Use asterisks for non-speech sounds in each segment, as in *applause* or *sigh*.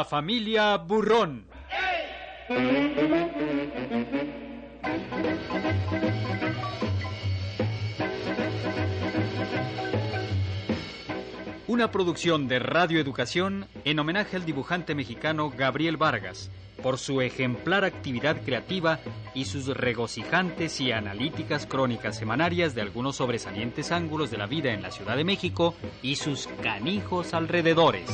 La familia Burrón. Una producción de Radio Educación en homenaje al dibujante mexicano Gabriel Vargas por su ejemplar actividad creativa y sus regocijantes y analíticas crónicas semanarias de algunos sobresalientes ángulos de la vida en la Ciudad de México y sus canijos alrededores.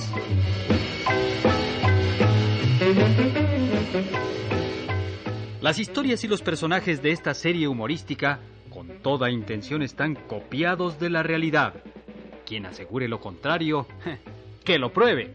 Las historias y los personajes de esta serie humorística, con toda intención, están copiados de la realidad. Quien asegure lo contrario, *laughs* que lo pruebe.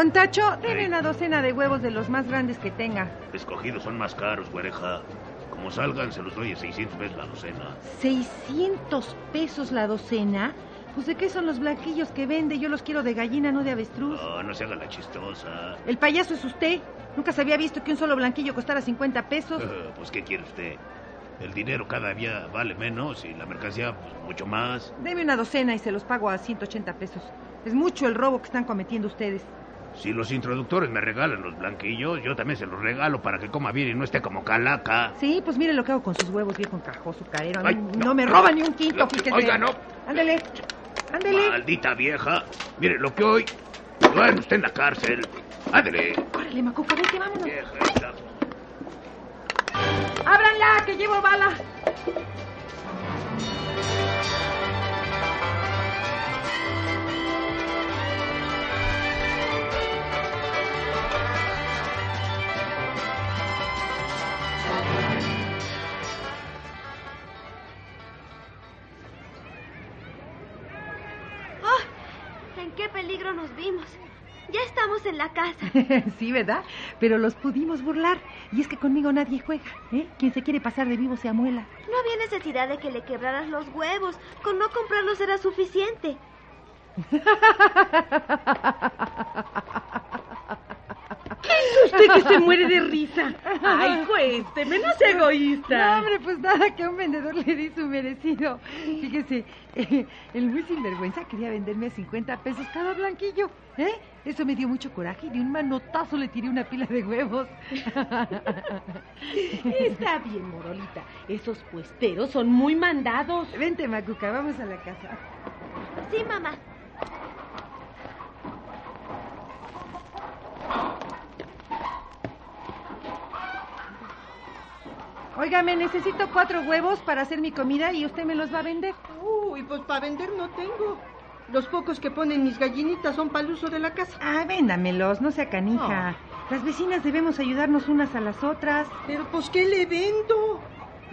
Don Tacho, deme una docena de huevos de los más grandes que tenga. Escogidos son más caros, güereja. Como salgan, se los doy a 600 pesos la docena. ¿600 pesos la docena? Pues de qué son los blanquillos que vende? Yo los quiero de gallina, no de avestruz. No, no se haga la chistosa. El payaso es usted. Nunca se había visto que un solo blanquillo costara 50 pesos. *laughs* pues, ¿qué quiere usted? El dinero cada día vale menos y la mercancía, pues, mucho más. Deme una docena y se los pago a 180 pesos. Es mucho el robo que están cometiendo ustedes. Si los introductores me regalan los blanquillos, yo también se los regalo para que coma bien y no esté como calaca. Sí, pues mire lo que hago con sus huevos, viejo encajoso, carero. A mí no, me roba ni un quinto, fíjese. Oiga, no. Ándele, ándele. Maldita vieja. Mire, lo que hoy... Duerme usted en la cárcel. Ándele. Órale, Macuca, vete, vámonos. Vieja esta. ¡Ábranla, que llevo bala! Peligro nos vimos? Ya estamos en la casa. *laughs* sí, ¿verdad? Pero los pudimos burlar. Y es que conmigo nadie juega, ¿eh? Quien se quiere pasar de vivo se amuela. No había necesidad de que le quebraras los huevos. Con no comprarlos era suficiente. *laughs* Usted que se muere de risa. Ay, cuénteme, no sea egoísta. No, hombre, pues nada, que a un vendedor le di su merecido. Fíjese, eh, el muy sinvergüenza quería venderme a 50 pesos cada blanquillo. ¿Eh? Eso me dio mucho coraje y de un manotazo le tiré una pila de huevos. Está bien, Morolita. Esos puesteros son muy mandados. Vente, Macuca, vamos a la casa. Sí, mamá. Óigame, necesito cuatro huevos para hacer mi comida y usted me los va a vender. Uy, pues para vender no tengo. Los pocos que ponen mis gallinitas son para el uso de la casa. Ah, véndamelos, no sea canija. Las vecinas debemos ayudarnos unas a las otras. Pero pues, ¿qué le vendo?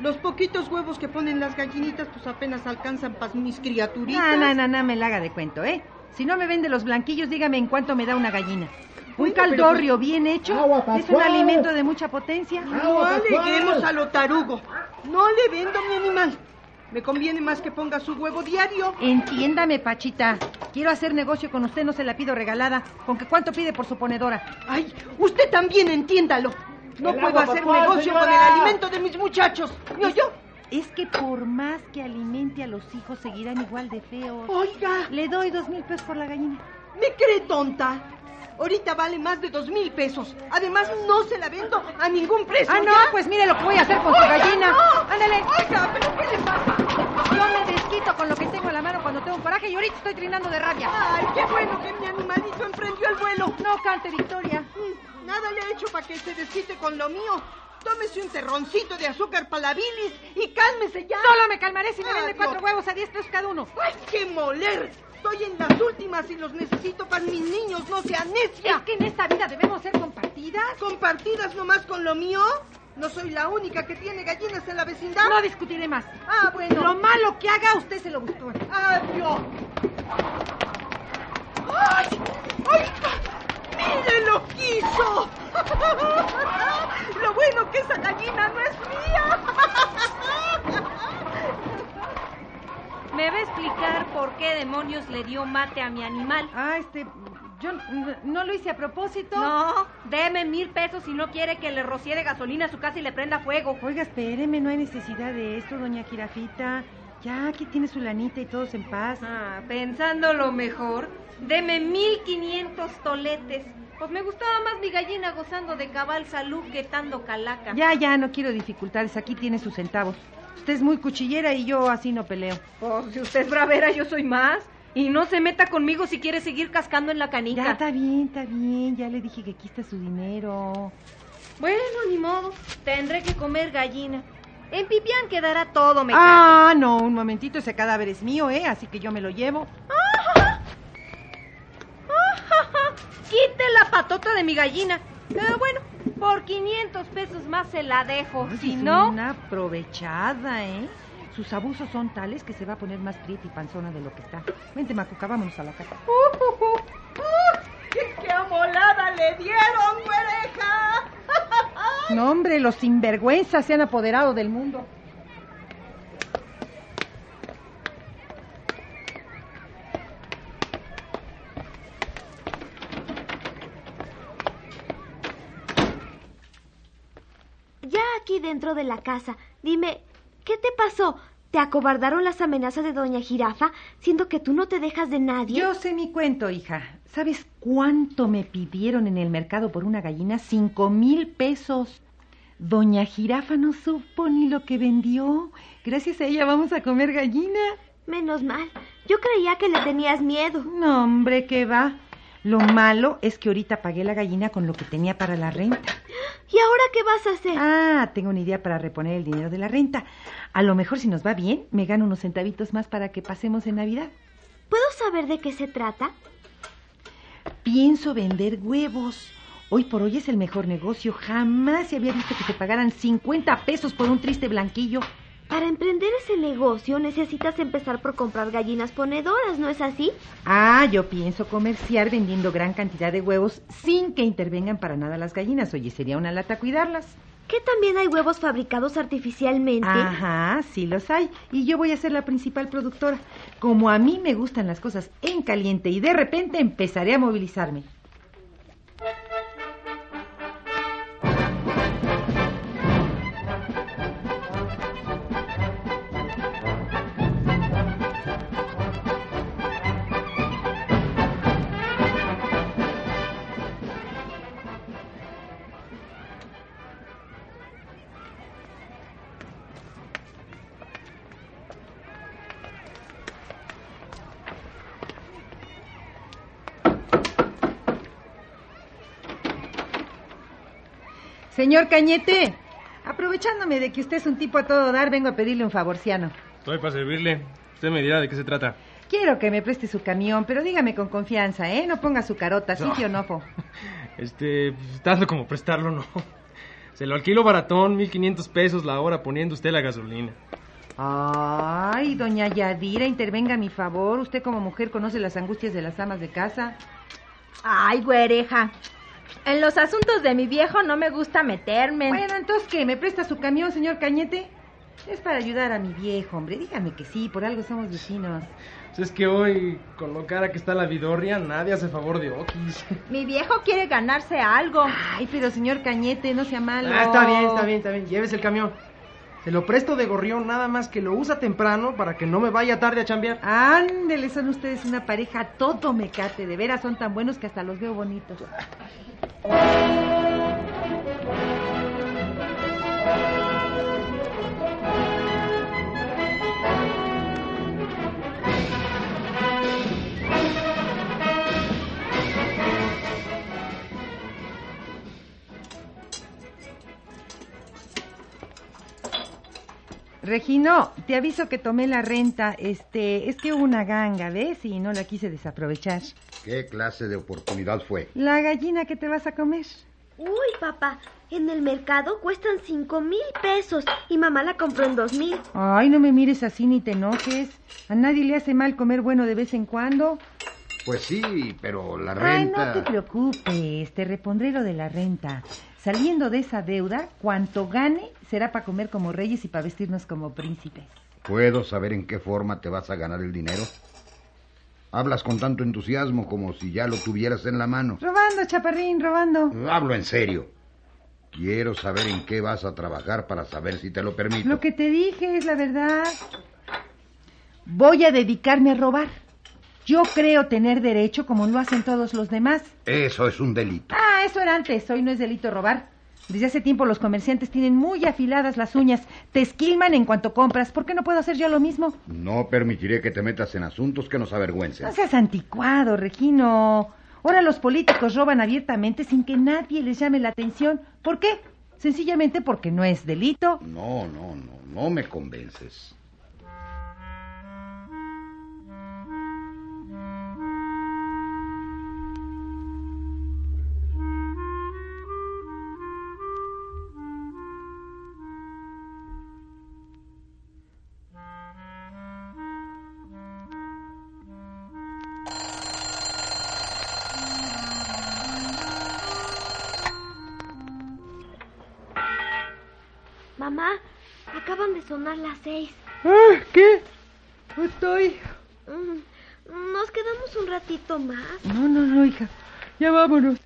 Los poquitos huevos que ponen las gallinitas, pues apenas alcanzan para mis criaturitas. No, no, no, no me la haga de cuento, ¿eh? Si no me vende los blanquillos, dígame en cuánto me da una gallina. Un pero caldorrio bien hecho es un alimento de mucha potencia. No aleguemos a lo tarugo. No le vendo mi animal. Me conviene más que ponga su huevo diario. Entiéndame, Pachita. Quiero hacer negocio con usted, no se la pido regalada. ¿Con que cuánto pide por su ponedora? Ay, usted también entiéndalo. No El puedo agua, hacer negocio señora. con el alimento de mis muchachos. ¿Me oyó? Es que por más que alimente a los hijos, seguirán igual de feos. Oiga, Le doy dos mil pesos por la gallina. ¿me cree tonta? Ahorita vale más de dos mil pesos. Además, no se la vendo a ningún precio. Ah, no, ¿ya? pues mire lo que voy a hacer con su gallina. no. Ándale. Oiga, ¿pero qué le pasa? Yo me desquito con lo que tengo en la mano cuando tengo coraje y ahorita estoy trinando de rabia. Ay, qué bueno que mi animalito emprendió el vuelo. No cante, Victoria. Mm, Nada le he hecho para que se desquite con lo mío. Tómese un terroncito de azúcar para la bilis y cálmese ya. Solo me calmaré si me vende cuatro huevos a diez pesos cada uno. ¡Ay, qué moler! Estoy en las últimas y los necesito para mis niños, no sea necia. Es que en esta vida debemos ser compartidas. ¿Compartidas nomás con lo mío? ¿No soy la única que tiene gallinas en la vecindad? No discutiré más. Ah, bueno. Lo malo que haga, usted se lo gustó. Adiós. ¡Ay! ¡Oiga! ¡Mire lo que hizo! *laughs* Lo bueno que esa gallina no es mía. *laughs* ¿Me demonios le dio mate a mi animal. Ah, este, yo no lo hice a propósito. No, deme mil pesos si no quiere que le rocíe de gasolina a su casa y le prenda fuego. Oiga, espéreme, no hay necesidad de esto, doña Jirafita. Ya, aquí tiene su lanita y todos en paz. Ah, pensando lo mejor, deme mil quinientos toletes. Pues me gustaba más mi gallina gozando de cabal salud que estando calaca. Ya, ya, no quiero dificultades. Aquí tiene sus centavos. Usted es muy cuchillera y yo así no peleo. Pues si usted es bravera, yo soy más. Y no se meta conmigo si quiere seguir cascando en la Ya, canica. está bien, está bien. Ya le dije que aquí está su dinero. Bueno, ni modo. Tendré que comer gallina. En Pipián quedará todo, me Ah, no, un momentito. Ese cadáver es mío, ¿eh? Así que yo me lo llevo. Quite la patota de mi gallina. Pero bueno, por 500 pesos más se la dejo. Ay, si es no, Una aprovechada, ¿eh? Sus abusos son tales que se va a poner más prieta y panzona de lo que está. Vente, Macuca, vámonos a la casa. ¡Qué, qué amolada le dieron, güereja! No, hombre, los sinvergüenzas se han apoderado del mundo. Ya aquí dentro de la casa, dime, ¿qué te pasó? ¿Te acobardaron las amenazas de Doña Jirafa, siendo que tú no te dejas de nadie? Yo sé mi cuento, hija. ¿Sabes cuánto me pidieron en el mercado por una gallina? Cinco mil pesos. Doña Jirafa no supo ni lo que vendió. Gracias a ella vamos a comer gallina. Menos mal. Yo creía que le tenías miedo. No, hombre, ¿qué va? Lo malo es que ahorita pagué la gallina con lo que tenía para la renta. ¿Y ahora qué vas a hacer? Ah, tengo una idea para reponer el dinero de la renta. A lo mejor si nos va bien, me gano unos centavitos más para que pasemos en Navidad. ¿Puedo saber de qué se trata? Pienso vender huevos. Hoy por hoy es el mejor negocio. Jamás se había visto que te pagaran 50 pesos por un triste blanquillo. Para emprender ese negocio necesitas empezar por comprar gallinas ponedoras, ¿no es así? Ah, yo pienso comerciar vendiendo gran cantidad de huevos sin que intervengan para nada las gallinas. Oye, sería una lata cuidarlas. ¿Que también hay huevos fabricados artificialmente? Ajá, sí los hay. Y yo voy a ser la principal productora. Como a mí me gustan las cosas en caliente y de repente empezaré a movilizarme. Señor Cañete, aprovechándome de que usted es un tipo a todo dar, vengo a pedirle un favorciano. Estoy para servirle. Usted me dirá de qué se trata. Quiero que me preste su camión, pero dígame con confianza, ¿eh? No ponga su carota, No. sitio no. *laughs* Este, pues, tanto como prestarlo, no. Se lo alquilo baratón, 1500 pesos la hora poniendo usted la gasolina. Ay, doña Yadira, intervenga a mi favor. Usted como mujer conoce las angustias de las amas de casa. Ay, güereja. En los asuntos de mi viejo no me gusta meterme. Bueno, entonces, ¿qué? ¿Me presta su camión, señor Cañete? Es para ayudar a mi viejo, hombre. Dígame que sí, por algo somos vecinos. Pues es que hoy, con lo cara que está la vidorria, nadie hace favor de Okis. *laughs* Mi viejo quiere ganarse algo. Ay, pero señor Cañete, no sea malo. Ah, está bien, está bien, está bien. Llévese el camión. Se lo presto de gorrión nada más que lo usa temprano para que no me vaya tarde a chambear. Ándele, son ustedes una pareja todo mecate. De veras son tan buenos que hasta los veo bonitos. Regino, te aviso que tomé la renta. Este, es que hubo una ganga, ¿ves? Y no la quise desaprovechar. ¿Qué clase de oportunidad fue? La gallina que te vas a comer. Uy, papá, en el mercado cuestan cinco mil pesos y mamá la compró en dos mil. Ay, no me mires así ni te enojes. A nadie le hace mal comer bueno de vez en cuando. Pues sí, pero la Ay, renta... no te preocupes, te repondré lo de la renta. Saliendo de esa deuda, cuanto gane será para comer como reyes y para vestirnos como príncipes. ¿Puedo saber en qué forma te vas a ganar el dinero? Hablas con tanto entusiasmo como si ya lo tuvieras en la mano. Robando, chaparrín, robando. Hablo en serio. Quiero saber en qué vas a trabajar para saber si te lo permito. Lo que te dije es la verdad. Voy a dedicarme a robar. Yo creo tener derecho como lo hacen todos los demás. Eso es un delito. Ah, eso era antes. Hoy no es delito robar. Desde hace tiempo los comerciantes tienen muy afiladas las uñas. Te esquilman en cuanto compras. ¿Por qué no puedo hacer yo lo mismo? No permitiré que te metas en asuntos que nos avergüencen. No seas anticuado, Regino. Ahora los políticos roban abiertamente sin que nadie les llame la atención. ¿Por qué? Sencillamente porque no es delito. No, no, no, no me convences. Mamá, acaban de sonar las seis. Ah, ¿Qué? Estoy. Mm, ¿Nos quedamos un ratito más? No, no, no, hija. Ya vámonos.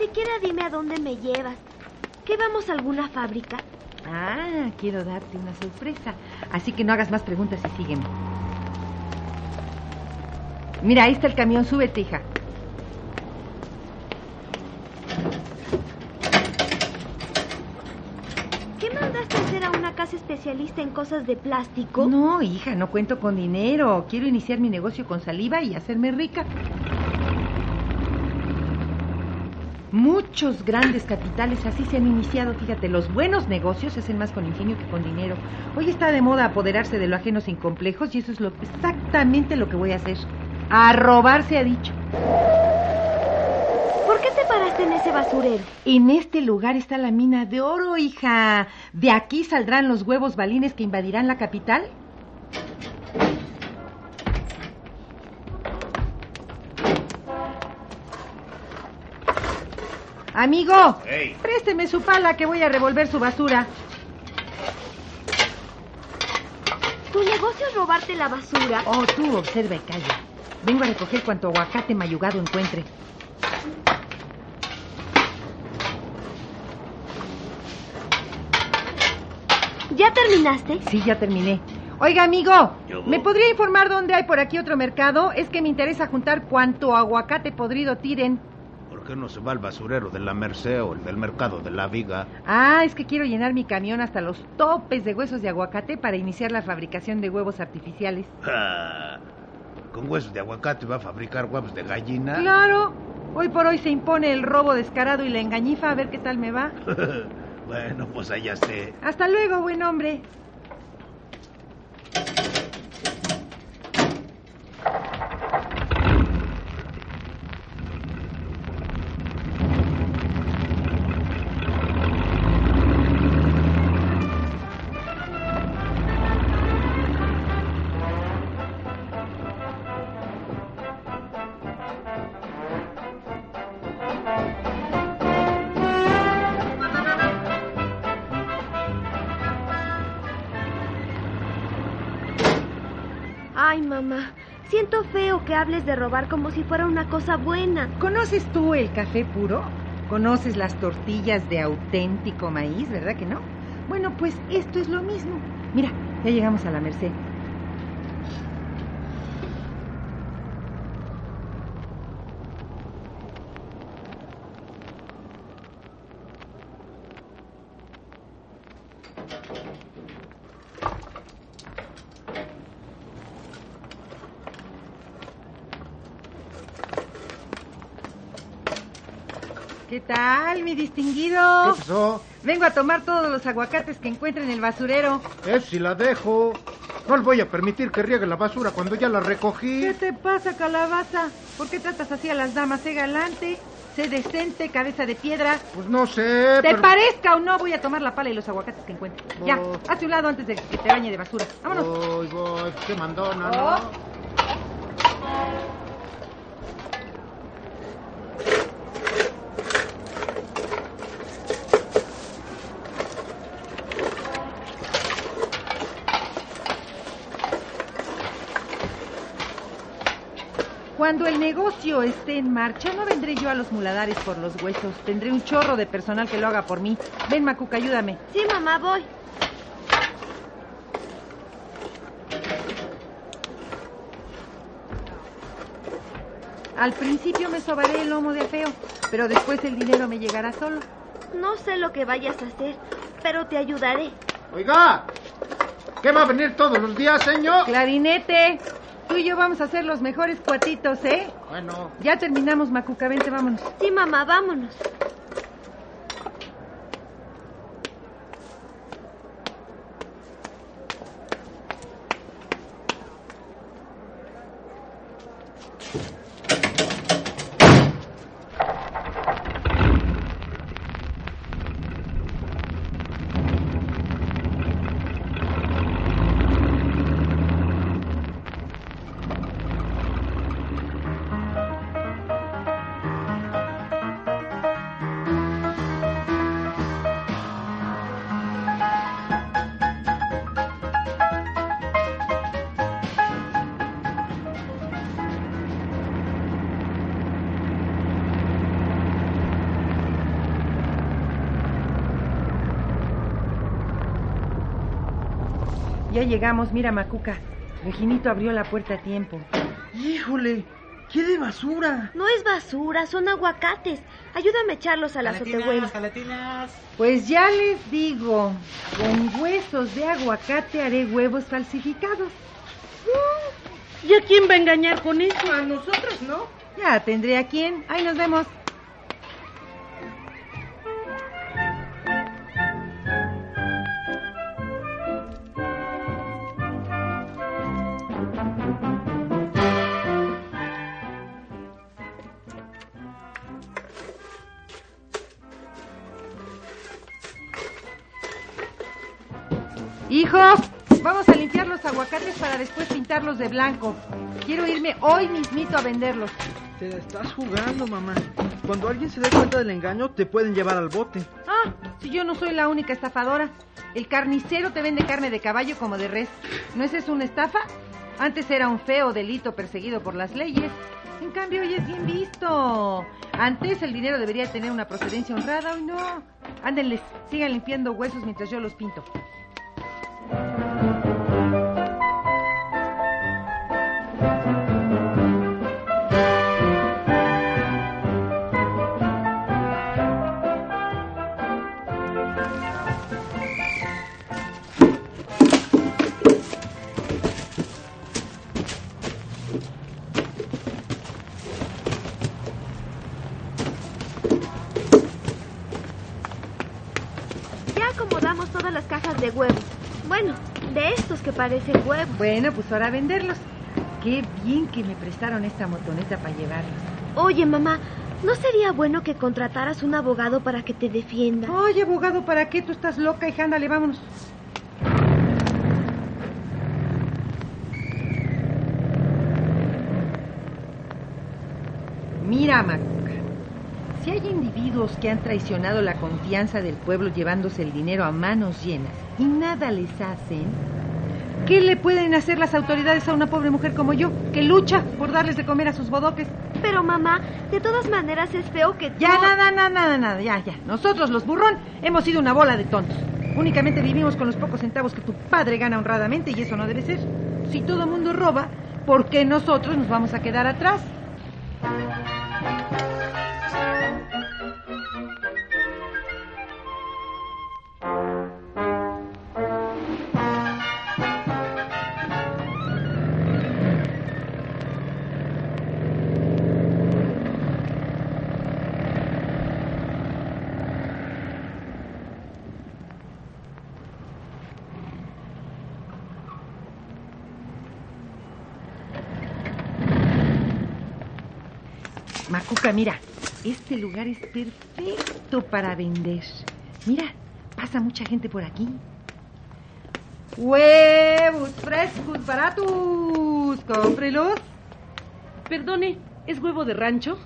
Siquiera dime a dónde me llevas. ¿Qué vamos a alguna fábrica? Ah, quiero darte una sorpresa. Así que no hagas más preguntas y sígueme. Mira, ahí está el camión. Súbete, hija. ¿Qué mandaste hacer a una casa especialista en cosas de plástico? No, hija, no cuento con dinero. Quiero iniciar mi negocio con saliva y hacerme rica. Muchos grandes capitales así se han iniciado. Fíjate, los buenos negocios se hacen más con ingenio que con dinero. Hoy está de moda apoderarse de lo ajeno sin complejos y eso es lo, exactamente lo que voy a hacer. A robar se ha dicho. ¿Por qué te paraste en ese basurero? En este lugar está la mina de oro, hija. ¿De aquí saldrán los huevos balines que invadirán la capital? Amigo, Hey. présteme su pala que voy a revolver su basura. ¿Tu negocio es robarte la basura? Oh, tú observa y calla. Vengo a recoger cuanto aguacate mayugado encuentre. ¿Ya terminaste? Sí, ya terminé. Oiga, amigo. ¿me podría informar dónde hay por aquí otro mercado? Es que me interesa juntar cuanto aguacate podrido tiren. ¿Por qué no se va al basurero de la Merced o el del mercado de la Viga? Ah, es que quiero llenar mi camión hasta los topes de huesos de aguacate para iniciar la fabricación de huevos artificiales. Ah, ¿Con huesos de aguacate va a fabricar huevos de gallina? Claro, hoy por hoy se impone el robo descarado y la engañifa, a ver qué tal me va. *laughs* bueno, pues allá sé. Hasta luego, buen hombre. Hables de robar como si fuera una cosa buena. ¿Conoces tú el café puro? ¿Conoces las tortillas de auténtico maíz, verdad que no? Bueno, pues esto es lo mismo. Mira, ya llegamos a la Merced. ¿Qué tal, mi distinguido? ¿Qué pasó? Vengo a tomar todos los aguacates que encuentre en el basurero. Eso si la dejo. No le voy a permitir que riegue la basura cuando ya la recogí. ¿Qué te pasa, calabaza? ¿Por qué tratas así a las damas? Sé galante, sé decente, cabeza de piedra. Pues no sé. Te pero- parezca o no, voy a tomar la pala y los aguacates que encuentre. Ya, Oh. hazte un lado antes de que te bañe de basura. Vámonos. Voy, voy. Qué mandona, Oh. ¿no? Cuando el negocio esté en marcha, no vendré yo a los muladares por los huesos. Tendré un chorro de personal que lo haga por mí. Ven, Macuca, ayúdame. Sí, mamá, voy. Al principio me sobaré el lomo de feo, pero después el dinero me llegará solo. No sé lo que vayas a hacer, pero te ayudaré. Oiga, ¿qué va a venir todos los días, señor? Clarinete, tú y yo vamos a ser los mejores cuatitos, ¿eh? Bueno, Ya terminamos, Macuca, vente, vámonos. Sí, mamá, vámonos. Llegamos, mira, Macuca. Reginito abrió la puerta a tiempo. Híjole, ¿qué de basura? No es basura, son aguacates. Ayúdame a echarlos al azotehuevo. Pues ya les digo, con huesos de aguacate haré huevos falsificados. ¿Y a quién va a engañar con eso? A nosotros, ¿no? Ya tendré a quién. Ahí nos vemos. Aguacates para después pintarlos de blanco. Quiero irme hoy mismito a venderlos. Te la estás jugando, mamá. Cuando alguien se dé cuenta del engaño, te pueden llevar al bote. Ah, si yo no soy la única estafadora. El carnicero te vende carne de caballo como de res. ¿No es eso una estafa? Antes era un feo delito perseguido por las leyes. En cambio, hoy es bien visto. Antes el dinero debería tener una procedencia honrada, hoy no. Ándenles, sigan limpiando huesos mientras yo los pinto. Estos que parecen huevos. Bueno, pues ahora a venderlos. Qué bien que me prestaron esta motoneta para llevarlos. Oye, mamá, ¿no sería bueno que contrataras un abogado para que te defienda? Oye, abogado, ¿para qué? Tú estás loca, hija, ándale, vámonos. Mira, Macuca, si hay individuos que han traicionado la confianza del pueblo llevándose el dinero a manos llenas y nada les hacen, ¿qué le pueden hacer las autoridades a una pobre mujer como yo, que lucha por darles de comer a sus bodoques? Pero mamá, de todas maneras es feo que Ya, nada, nada, nada, nada, ya, ya. Nosotros, los burrón, hemos sido una bola de tontos. Únicamente vivimos con los pocos centavos que tu padre gana honradamente y eso no debe ser. Si todo el mundo roba, ¿por qué nosotros nos vamos a quedar atrás? Macuca, mira, este lugar es perfecto para vender. Mira, pasa mucha gente por aquí. Huevos frescos, baratos. Cómprelos. Perdone, ¿es huevo de rancho?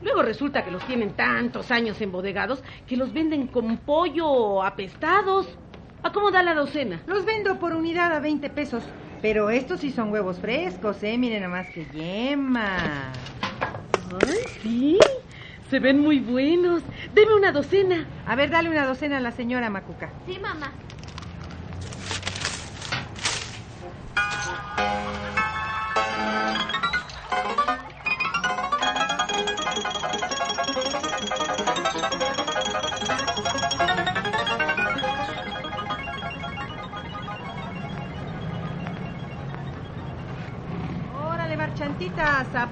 Luego resulta que los tienen tantos años embodegados que los venden con pollo apestados. ¿A cómo da la docena? Los vendo por unidad a 20 pesos. Pero estos sí son huevos frescos, ¿eh? Miren nomás que yema. Ay, sí. Se ven muy buenos. Deme una docena. A ver, dale una docena a la señora Macuca. Sí, mamá.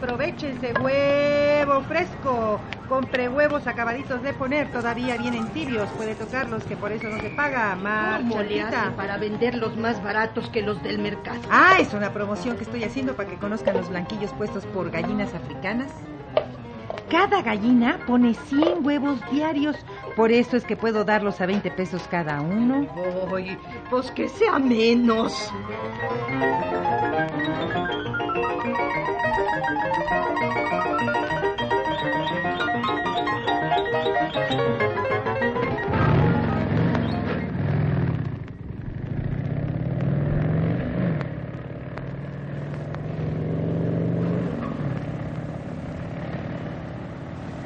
Marchantitas, aprovechense huevo fresco. Compre huevos acabaditos de poner, todavía vienen tibios. Puede tocarlos, que por eso no se paga. ¿Cómo le hace Marchantita. para venderlos más baratos que los del mercado? Ah, es una promoción que estoy haciendo para que conozcan los blanquillos puestos por gallinas africanas. Cada gallina pone 100 huevos diarios. Por eso es que puedo darlos a 20 pesos cada uno. Oye, pues que sea menos.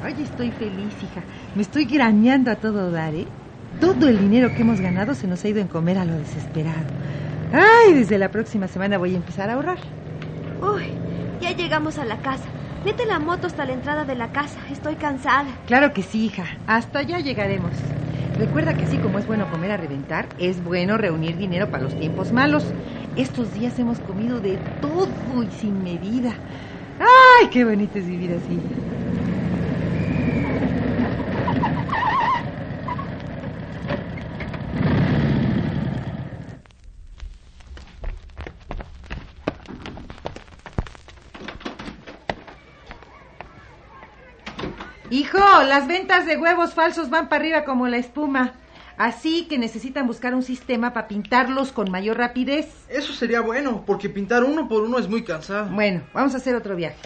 Ay, estoy feliz, hija. Me estoy graneando a todo dar, ¿eh? Todo el dinero que hemos ganado se nos ha ido en comer a lo desesperado. Ay, desde la próxima semana voy a empezar a ahorrar. Uy, ya llegamos a la casa. Mete la moto hasta la entrada de la casa. Estoy cansada. Claro que sí, hija. Hasta allá llegaremos. Recuerda que así como es bueno comer a reventar, es bueno reunir dinero para los tiempos malos. Estos días hemos comido de todo y sin medida. ¡Ay, qué bonito es vivir así! Hijo, las ventas de huevos falsos van para arriba como la espuma. Así que necesitan buscar un sistema para pintarlos con mayor rapidez. Eso sería bueno, porque pintar uno por uno es muy cansado. Bueno, vamos a hacer otro viaje.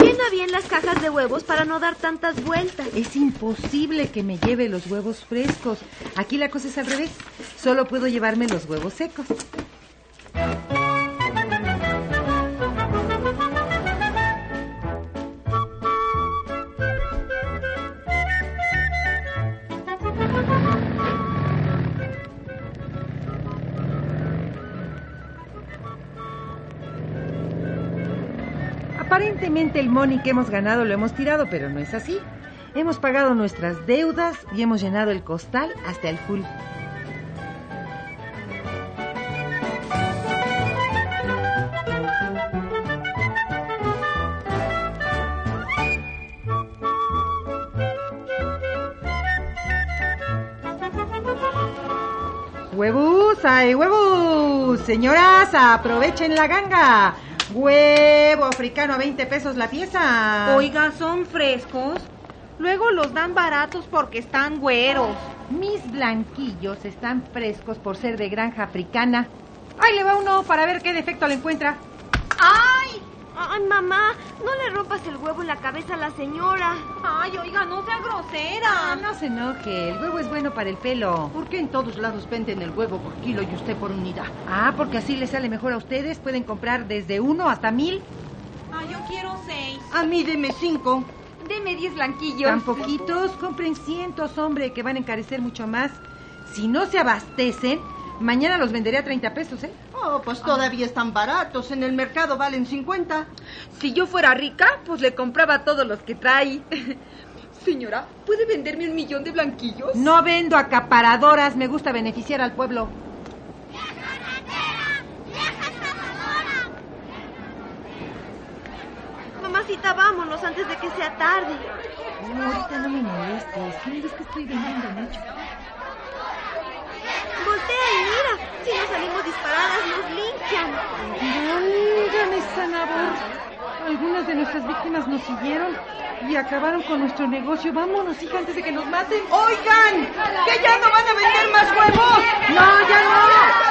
Llena bien las cajas de huevos para no dar tantas vueltas. Es imposible que me lleve los huevos frescos. Aquí la cosa es al revés. Solo puedo llevarme los huevos secos. Aparentemente el money que hemos ganado lo hemos tirado, pero no es así. Hemos pagado nuestras deudas y hemos llenado el costal hasta el full. ¡Huevos! ¡Hay huevos! Señoras, aprovechen la ganga. Huevo africano a 20 pesos la pieza. Oiga, ¿son frescos? Luego los dan baratos porque están güeros. Mis blanquillos están frescos por ser de granja africana. Ahí le va uno para ver qué defecto le encuentra. ¡Ay! ¡Ay, mamá! No le rompas el huevo en la cabeza a la señora. Ay, oiga, no sea grosera. Ah, no se enoje, el huevo es bueno para el pelo. ¿Por qué en todos lados venden el huevo por kilo y usted por unidad? Ah, porque así les sale mejor a ustedes. Pueden comprar desde uno hasta mil. Ay, yo quiero seis. A mí deme cinco. Deme diez blanquillos. Tan poquitos, compren cientos, hombre, que van a encarecer mucho más. Si no se abastecen, mañana los venderé a 30 pesos, ¿eh? Oh, pues todavía están baratos. En el mercado valen 50. Si yo fuera rica, pues le compraba todos los que trae. *laughs* Señora, ¿puede venderme un millón de blanquillos? No vendo acaparadoras, me gusta beneficiar al pueblo. Mamacita, vámonos antes de que sea tarde. No, ahorita no me molestes. ¿Qué me ves que estoy vendiendo mucho? Mira. Si no salimos disparadas, nos linchan. Mira, pasa, Nabor? Algunas de nuestras víctimas nos siguieron y acabaron con nuestro negocio. Vámonos, hija, antes de que nos maten. Oigan, que ya no van a vender más huevos. No, ya no.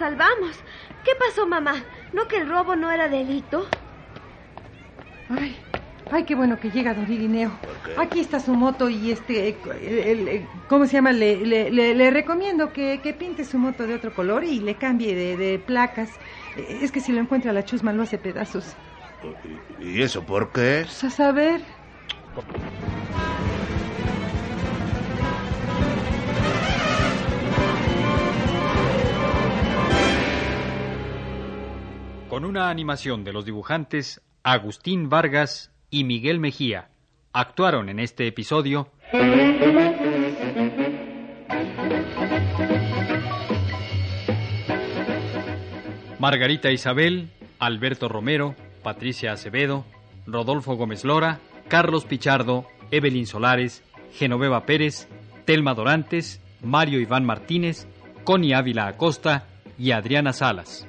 Salvamos. ¿Qué pasó, mamá? ¿No que el robo no era delito? Ay, ay, qué bueno que llega Doririneo. Aquí está su moto y este, eh, el- el- ¿cómo se llama? Le, le- le- le recomiendo que, que pinte su moto de otro color y le cambie de, de placas. Eh, Es que si lo encuentra la chusma lo hace pedazos. ¿Y eso por qué? Pues a saber. Con una animación de los dibujantes Agustín Vargas y Miguel Mejía, actuaron en este episodio Margarita Isabel, Alberto Romero, Patricia Acevedo, Rodolfo Gómez Lora, Carlos Pichardo, Evelyn Solares, Genoveva Pérez, Telma Dorantes, Mario Iván Martínez, Connie Ávila Acosta y Adriana Salas.